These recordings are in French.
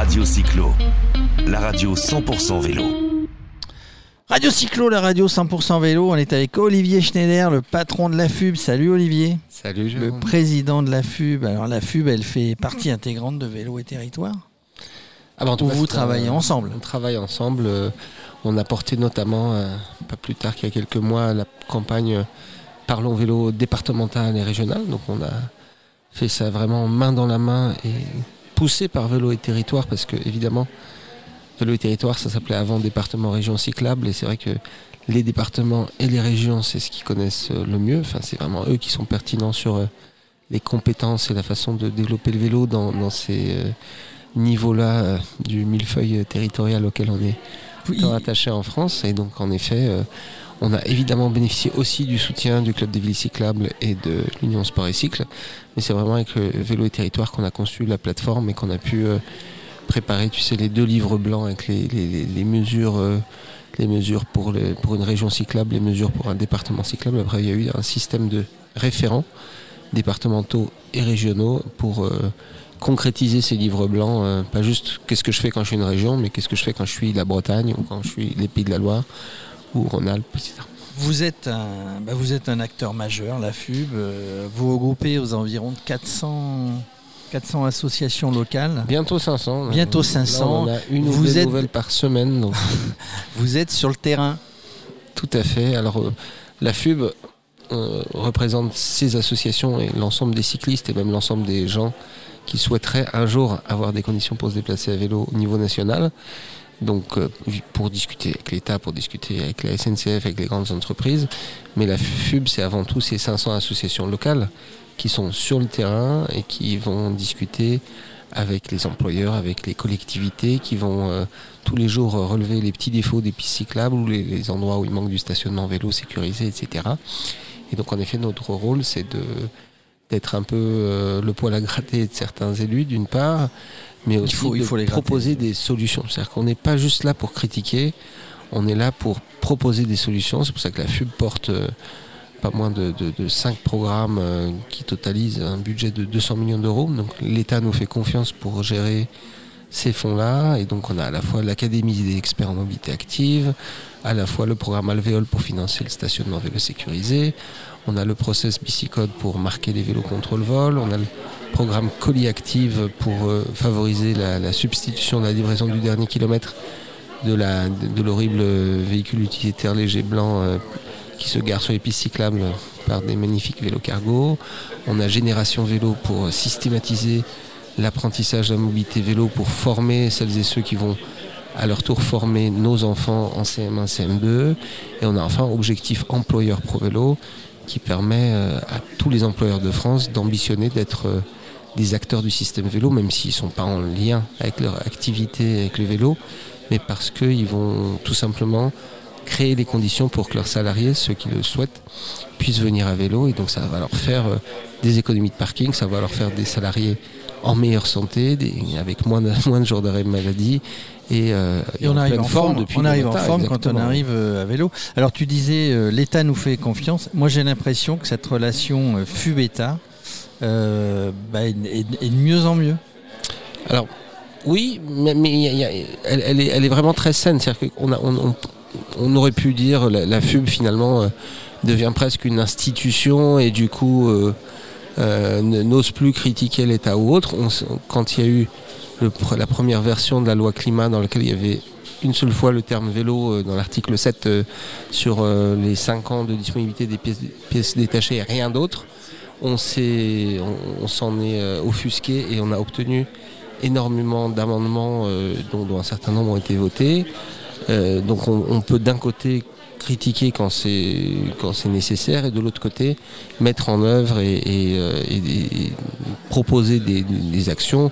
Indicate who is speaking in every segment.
Speaker 1: Radio Cyclo, la radio 100% vélo.
Speaker 2: Radio Cyclo, la radio 100% vélo. On est avec Olivier Schneider, le patron de la FUB. Salut Olivier.
Speaker 3: Salut
Speaker 2: Le président de la FUB. Alors la FUB, elle fait partie intégrante de Vélo et Territoire.
Speaker 3: Ah bah, en tout
Speaker 2: Où
Speaker 3: cas,
Speaker 2: vous
Speaker 3: un-
Speaker 2: travaillez ensemble.
Speaker 3: On travaille ensemble. euh, On a porté notamment, euh, pas plus tard qu'il y a quelques mois, la campagne euh, Parlons vélo départemental et régional. Donc on a fait ça vraiment main dans la main et poussé par Vélo et Territoire parce que évidemment, Vélo et Territoire, ça s'appelait avant département région cyclable et c'est vrai que les départements et les régions, c'est ce qu'ils connaissent euh, le mieux. Enfin, c'est vraiment eux qui sont pertinents sur euh, les compétences et la façon de développer le vélo dans, dans ces euh, niveaux-là euh, du millefeuille territorial auquel on est
Speaker 2: Oui.
Speaker 3: tant attaché en France. Et donc, en effet, euh, on a évidemment bénéficié aussi du soutien du Club des villes cyclables et de l'Union Sport et Cycle. Mais c'est vraiment avec le Vélo et Territoire qu'on a conçu la plateforme et qu'on a pu euh, préparer, tu sais, les deux livres blancs avec les, les- les- mesures. euh, les mesures pour, une région cyclable, les mesures pour un département cyclable. Après, il y a eu un système de référents départementaux et régionaux pour euh, concrétiser ces livres blancs. pas juste qu'est-ce que je fais quand je suis une région, mais qu'est-ce que je fais quand je suis la Bretagne ou quand je suis les Pays de la Loire ou Rhône-Alpes, etc.
Speaker 2: Vous êtes un, bah, vous êtes un acteur majeur, la FUB. euh, vous regroupez aux environs de 400, 400 associations locales.
Speaker 3: Bientôt 500. là.
Speaker 2: Bientôt
Speaker 3: Là,
Speaker 2: 500.
Speaker 3: on a une ou
Speaker 2: Vous
Speaker 3: deux
Speaker 2: êtes-
Speaker 3: nouvelles par semaine. Donc
Speaker 2: Vous êtes sur le terrain.
Speaker 3: Tout à fait. Alors, euh, la FUB euh, représente ces associations et l'ensemble des cyclistes et même l'ensemble des gens qui souhaiteraient un jour avoir des conditions pour se déplacer à vélo au niveau national. Donc, euh, pour discuter avec l'État, pour discuter avec la SNCF, avec les grandes entreprises. Mais la FUB, c'est avant tout ces 500 associations locales qui sont sur le terrain et qui vont discuter avec les employeurs, avec les collectivités, qui vont euh, tous les jours euh, relever les petits défauts des pistes cyclables ou les, endroits où il manque du stationnement vélo sécurisé, etc. Et donc en effet, notre rôle, c'est d'être un peu euh, le poil à gratter de certains élus, d'une part, mais aussi
Speaker 2: faut- il
Speaker 3: de
Speaker 2: faut gratter.
Speaker 3: proposer des solutions. C'est-à-dire qu'on n'est pas juste là pour critiquer, on est là pour proposer des solutions. C'est pour ça que la FUB porte euh, pas moins de, de, de 5 programmes euh, qui totalisent un budget de 200 millions d'euros. Donc l'État nous fait confiance pour gérer ces fonds-là. Et donc on a à la fois l'Académie des experts en mobilité active, à la fois le programme Alvéole pour financer le stationnement vélo sécurisé, on a le process Bicicode pour marquer les vélos contre le vol, on a le programme Colis Active pour euh, favoriser la, substitution de la livraison du dernier kilomètre de l'horrible véhicule utilitaire léger blanc euh, qui se gare sur les pistes par des magnifiques vélos cargo. On a Génération Vélo pour systématiser l'apprentissage de la mobilité vélo pour former celles et ceux qui vont à leur tour former nos enfants en CM1, CM2. Et on a enfin Objectif Employeur Pro Vélo qui permet euh, à tous les employeurs de France d'ambitionner d'être euh, des acteurs du système vélo, même s'ils ne sont pas en lien avec leur activité avec le vélo, mais parce qu'ils vont tout simplement créer les conditions pour que leurs salariés, ceux qui le souhaitent, puissent venir à vélo. Et donc ça va leur faire euh, des économies de parking, ça va leur faire des salariés en meilleure santé, des- avec moins de, moins de jours d'arrêt de maladie. Et, euh,
Speaker 2: Et on
Speaker 3: en
Speaker 2: arrive en forme,
Speaker 3: depuis
Speaker 2: on arrive en forme quand on arrive euh, à vélo. Alors tu disais euh, l'État nous fait confiance. Moi j'ai l'impression que cette relation euh, FUB-État bah, est, est- est de mieux en mieux.
Speaker 3: Alors, oui, mais, mais il y a- il y a- elle, elle est, elle est vraiment très saine. C'est-à-dire qu'on on, aurait pu dire la, la FUB finalement devient presque une institution et du coup euh, euh, ne- n'ose plus critiquer l'État ou autre. Quand il y a eu la première version de la loi climat dans laquelle il y avait une seule fois le terme vélo euh, dans l'article 7 euh, sur euh, les 5 ans de disponibilité des pièces, détachées et rien d'autre, on s'en est offusqué et on a obtenu énormément d'amendements dont, un certain nombre ont été votés. Donc on, on peut d'un côté critiquer quand c'est nécessaire et de l'autre côté mettre en œuvre et, euh, proposer des, actions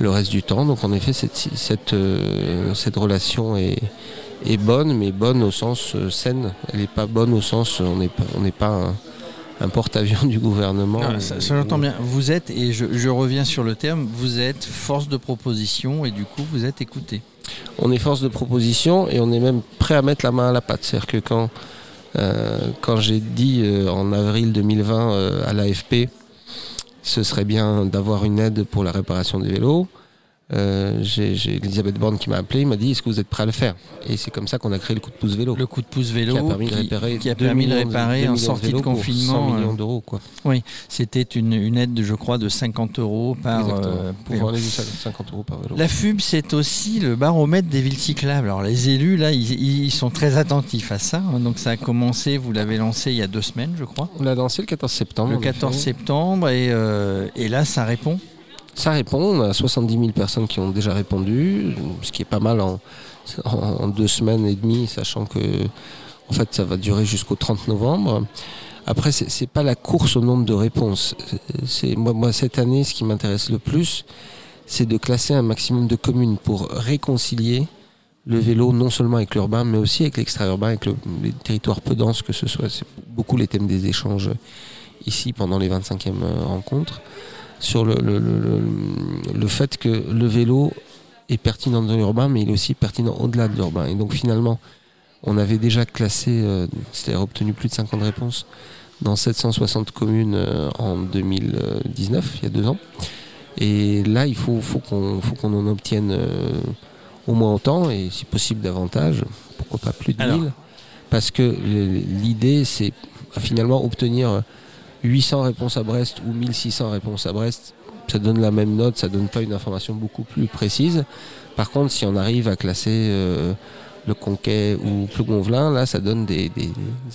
Speaker 3: le reste du temps. Donc en effet cette, euh, relation est, bonne, mais bonne au sens euh, saine. Elle n'est pas bonne au sens on n'est pas on n'est pas un, porte-avions du gouvernement.
Speaker 2: Ça, j'entends bien. Vous êtes, et je reviens sur le terme, vous êtes force de proposition et du coup vous êtes écouté.
Speaker 3: On est force de proposition et on est même prêt à mettre la main à la pâte. C'est-à-dire que quand, euh, j'ai dit euh, en avril 2020 euh, à l'AFP, ce serait bien d'avoir une aide pour la réparation des vélos, euh, j'ai Elisabeth Borne qui m'a appelé, il m'a dit est-ce que vous êtes prêt à le faire? Et c'est comme ça qu'on a créé le coup de pouce vélo.
Speaker 2: Le coup de pouce vélo
Speaker 3: qui a permis de réparer,
Speaker 2: qui a
Speaker 3: 2
Speaker 2: permis de réparer
Speaker 3: 2
Speaker 2: en sortie de
Speaker 3: pour 100
Speaker 2: confinement.
Speaker 3: millions
Speaker 2: euh,
Speaker 3: d'euros quoi.
Speaker 2: C'était une, une aide, je crois, de 50 euros par euh,
Speaker 3: pour
Speaker 2: vélo.
Speaker 3: aller jusqu'à 50 euros par vélo.
Speaker 2: La FUB, c'est aussi le baromètre des villes cyclables. Alors les élus, là, ils, ils sont très attentifs à ça. hein. Donc ça a commencé, vous l'avez lancé il y a deux semaines, je crois,
Speaker 3: On l'a lancé le 14 septembre.
Speaker 2: le
Speaker 3: en
Speaker 2: 14
Speaker 3: effet.
Speaker 2: septembre, et, euh, et là, ça répond.
Speaker 3: Ça répond, on a 70 000 personnes qui ont déjà répondu, ce qui est pas mal en, deux semaines et demie, sachant que en fait ça va durer jusqu'au 30 novembre. Après, c'est c'est pas la course au nombre de réponses. C'est moi, cette année, ce qui m'intéresse le plus, c'est de classer un maximum de communes pour réconcilier le vélo non seulement avec l'urbain, mais aussi avec l'extra-urbain, avec le- les territoires peu denses que ce soit. C'est beaucoup les thèmes des échanges ici pendant les 25e rencontres sur le, le, le- le- le fait que le vélo est pertinent dans l'urbain, mais il est aussi pertinent au-delà de l'urbain. Et donc finalement, on avait déjà classé, euh, c'est-à-dire obtenu plus de 50 réponses dans 760 communes euh, en 2019, il y a deux ans. Et là, il faut, faut qu'on faut qu'on en obtienne euh, au moins autant, et si possible davantage, pourquoi pas plus de
Speaker 2: Alors.
Speaker 3: 1000. Parce que l'idée, c'est finalement obtenir 800 réponses à Brest ou 1600 réponses à Brest. Ça donne la même note, ça donne pas une information beaucoup plus précise. Par contre, si on arrive à classer euh, le Conquet ou Plougonvelin, là, ça donne des, des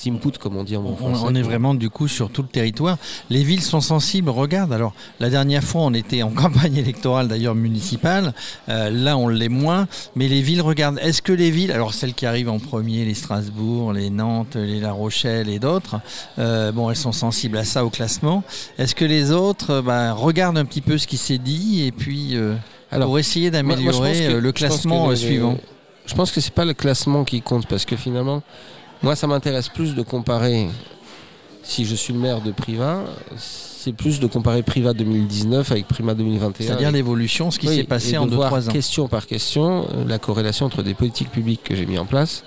Speaker 3: inputs, comme on dit en bon
Speaker 2: On,
Speaker 3: français.
Speaker 2: on est vraiment du coup sur tout le territoire. Les villes sont sensibles. Regarde, alors la dernière fois, on était en campagne électorale d'ailleurs municipale. Euh, là, on l'est moins. Mais les villes regardent. Est-ce que les villes, alors celles qui arrivent en premier, les Strasbourg, les Nantes, les La Rochelle et d'autres, euh, bon, elles sont sensibles à ça au classement. Est-ce que les autres euh, bah, regardent un petit peu ce qui s'est dit et puis euh,
Speaker 3: Alors,
Speaker 2: pour essayer d'améliorer le classement suivant
Speaker 3: Je pense que c'est pas le classement qui compte parce que finalement, moi, ça m'intéresse plus de comparer. Si je suis le maire de Priva, c'est plus de comparer Priva 2019 avec Prima 2021.
Speaker 2: C'est-à-dire l'évolution, ce qui
Speaker 3: Oui,
Speaker 2: s'est passé
Speaker 3: et
Speaker 2: en
Speaker 3: de voir
Speaker 2: 2-3 ans.
Speaker 3: question par question euh, la corrélation entre des politiques publiques que j'ai mis en place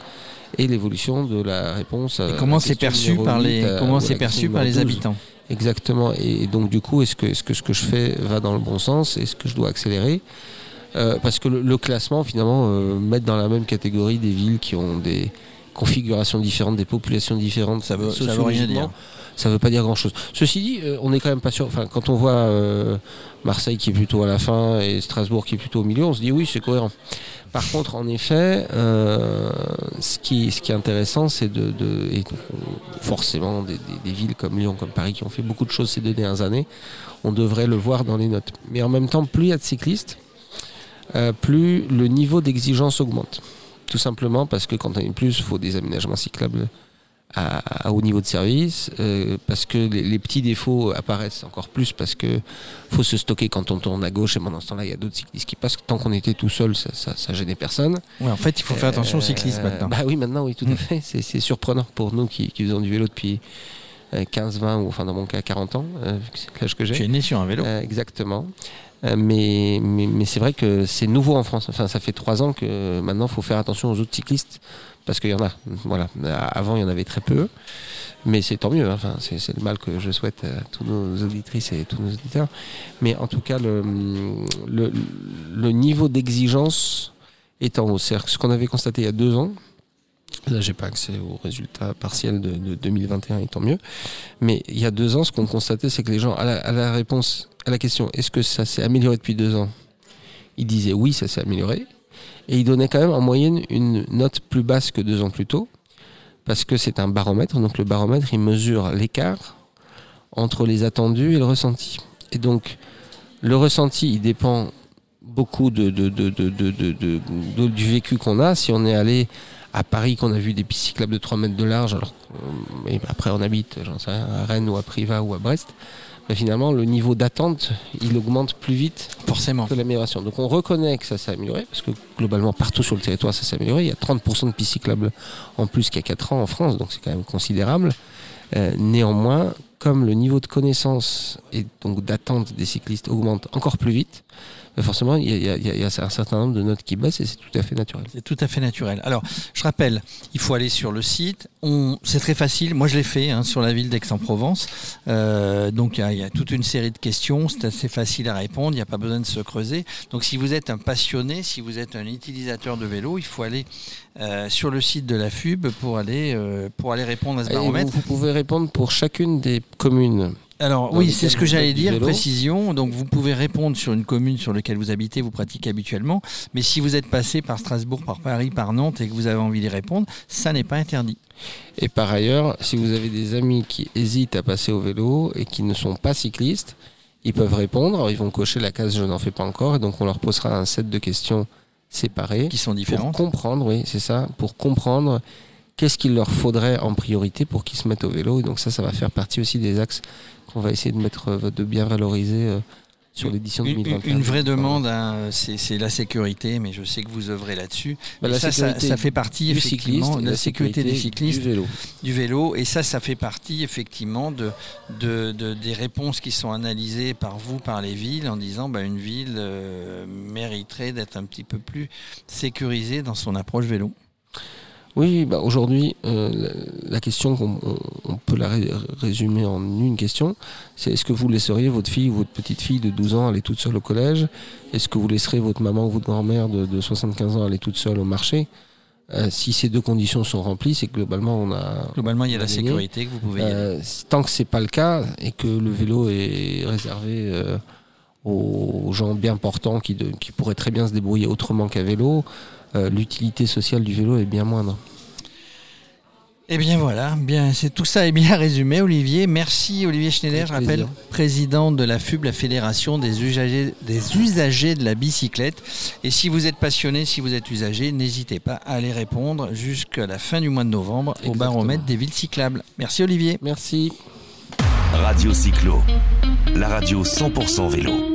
Speaker 3: et l'évolution de la réponse.
Speaker 2: Et comment
Speaker 3: la
Speaker 2: c'est perçu par
Speaker 3: 8
Speaker 2: les
Speaker 3: à-
Speaker 2: comment c'est perçu par les
Speaker 3: numéro 12.
Speaker 2: habitants
Speaker 3: Exactement. Et donc du coup, est-ce que, est-ce que ce que je fais va dans le bon sens? Est-ce que je dois accélérer? Euh, Parce que le, le classement, finalement, euh, mettre dans la même catégorie des villes qui ont des configurations différentes, des populations différentes,
Speaker 2: Ça veut- ça veut rien
Speaker 3: sociologiquement,
Speaker 2: dire.
Speaker 3: Ça veut pas dire grand-chose. Ceci dit, euh, on n'est quand même pas sûr. Enfin, quand on voit Marseille qui est plutôt à la fin et Strasbourg qui est plutôt au milieu, on se dit oui, c'est cohérent. Par contre, en effet, ce, qui, ce qui est intéressant, c'est de, de- et forcément des, des- des villes comme Lyon, comme Paris, qui ont fait beaucoup de choses ces deux dernières années, on devrait le voir dans les notes. Mais en même temps, plus il y a de cyclistes, euh, plus le niveau d'exigence augmente. Tout simplement parce que quand on est plus, il faut des aménagements cyclables à, à haut niveau de service, euh, parce que les, les petits défauts apparaissent encore plus, parce que faut se stocker quand on tourne à gauche, et pendant ce temps-là, il y a d'autres cyclistes qui passent. Tant qu'on était tout seul, ça, ça, ça gênait personne.
Speaker 2: Ouais, en fait, il faut faire attention au
Speaker 3: Euh,
Speaker 2: cyclisme maintenant.
Speaker 3: Bah oui, maintenant, oui, tout
Speaker 2: Mm.
Speaker 3: à fait. C'est surprenant pour nous qui, qui faisons du vélo depuis euh, 15, 20, ou enfin dans mon cas 40 ans, euh, vu que c'est l'âge que
Speaker 2: Tu
Speaker 3: j'ai.
Speaker 2: es né sur un vélo.
Speaker 3: Euh, exactement. Euh, mais c'est vrai que c'est nouveau en France. Enfin, ça fait trois ans que maintenant, il faut faire attention aux autres cyclistes parce qu'il y en a. Voilà. Avant, il y en avait très peu, mais c'est tant mieux. hein. Enfin, c'est le mal que je souhaite à tous nos auditrices et tous nos auditeurs. Mais en tout cas, le, niveau d'exigence est en que ce qu'on avait constaté il y a deux ans. Là, j'ai pas accès aux résultats partiels de, de 2021, et tant mieux. Mais il y a deux ans, ce qu'on constatait, c'est que les gens, à la, réponse à la question est-ce que ça s'est amélioré depuis deux ans? Ils disaient oui, ça s'est amélioré. Et ils donnaient quand même en moyenne une note plus basse que deux ans plus tôt, parce que c'est un baromètre. Donc le baromètre, il mesure l'écart entre les attendus et le ressenti. Et donc, le ressenti, il dépend beaucoup de- du vécu qu'on a. Si on est allé à Paris, qu'on a vu des pistes cyclables de 3 mètres de large, alors et après on habite, j'en sais rien, à Rennes ou à Privas ou à Brest, mais finalement le niveau d'attente, il augmente plus vite
Speaker 2: Forcément.
Speaker 3: que l'amélioration. Donc on reconnaît que ça s'est amélioré, parce que globalement partout sur le territoire ça s'est amélioré. Il y a 30% de pistes cyclables en plus qu'il y a 4 ans en France, donc c'est quand même considérable. Euh, néanmoins, comme le niveau de connaissance et donc d'attente des cyclistes augmente encore plus vite, forcément, il y, a un certain nombre de notes qui baissent et c'est tout à fait naturel.
Speaker 2: C'est tout à fait naturel. Alors, je rappelle, il faut aller sur le site. C'est très facile. Moi, je l'ai fait hein, sur la ville d'Aix-en-Provence. Euh, donc, il y, a toute une série de questions. C'est assez facile à répondre. Il n'y a pas besoin de se creuser. Donc, si vous êtes un passionné, si vous êtes un utilisateur de vélo, il faut aller euh, sur le site de la FUB pour aller, pour aller répondre à ce baromètre.
Speaker 3: vous pouvez répondre pour chacune des communes
Speaker 2: alors oui, c'est ce que j'allais dire, précision. Donc vous pouvez répondre sur une commune sur laquelle vous habitez, vous pratiquez habituellement. Mais si vous êtes passé par Strasbourg, par Paris, par Nantes et que vous avez envie d'y répondre, ça n'est pas interdit.
Speaker 3: Et par ailleurs, si vous avez des amis qui hésitent à passer au vélo et qui ne sont pas cyclistes, ils peuvent répondre. ils vont cocher la case je n'en fais pas encore. Et donc on leur posera un set de questions séparées.
Speaker 2: Qui sont différentes.
Speaker 3: Pour comprendre, oui, c'est ça. Pour comprendre qu'est-ce qu'il leur faudrait en priorité pour qu'ils se mettent au vélo. Et donc ça, ça va faire partie aussi des axes qu'on va essayer de mettre, euh, de bien valoriser euh, sur l'édition 2021.
Speaker 2: Une, vraie demande, hein, c'est la sécurité, mais je sais que vous œuvrez là-dessus. Bah, ça, ça, fait partie effectivement de la, sécurité, des cyclistes,
Speaker 3: du vélo.
Speaker 2: du vélo, et ça, ça fait partie effectivement de, de, des réponses qui sont analysées par vous, par les villes, en disant bah, une ville euh, mériterait d'être un petit peu plus sécurisée dans son approche vélo.
Speaker 3: Oui, bah aujourd'hui, euh, la, question qu'on on peut la résumer en une question, c'est est-ce que vous laisseriez votre fille ou votre petite fille de 12 ans aller toute seule au collège? Est-ce que vous laisserez votre maman ou votre grand-mère de, 75 ans aller toute seule au marché? Euh, si ces deux conditions sont remplies, c'est que globalement on a.
Speaker 2: Globalement, il y a la sécurité que vous pouvez. Euh,
Speaker 3: tant que c'est pas le cas et que le vélo est réservé aux gens bien portants qui, qui pourraient très bien se débrouiller autrement qu'à vélo, l'utilité sociale du vélo est bien moindre.
Speaker 2: Eh bien voilà, bien, c'est tout ça est bien résumé, Olivier. Merci Olivier Schneider, je rappelle, président de la FUB, la Fédération des usagers, des usagers de la bicyclette. Et si vous êtes passionné, si vous êtes usager, n'hésitez pas à aller répondre jusqu'à la fin du mois de novembre au baromètre des villes cyclables. Merci Olivier.
Speaker 3: Merci.
Speaker 1: Radio Cyclo, la radio 100% vélo.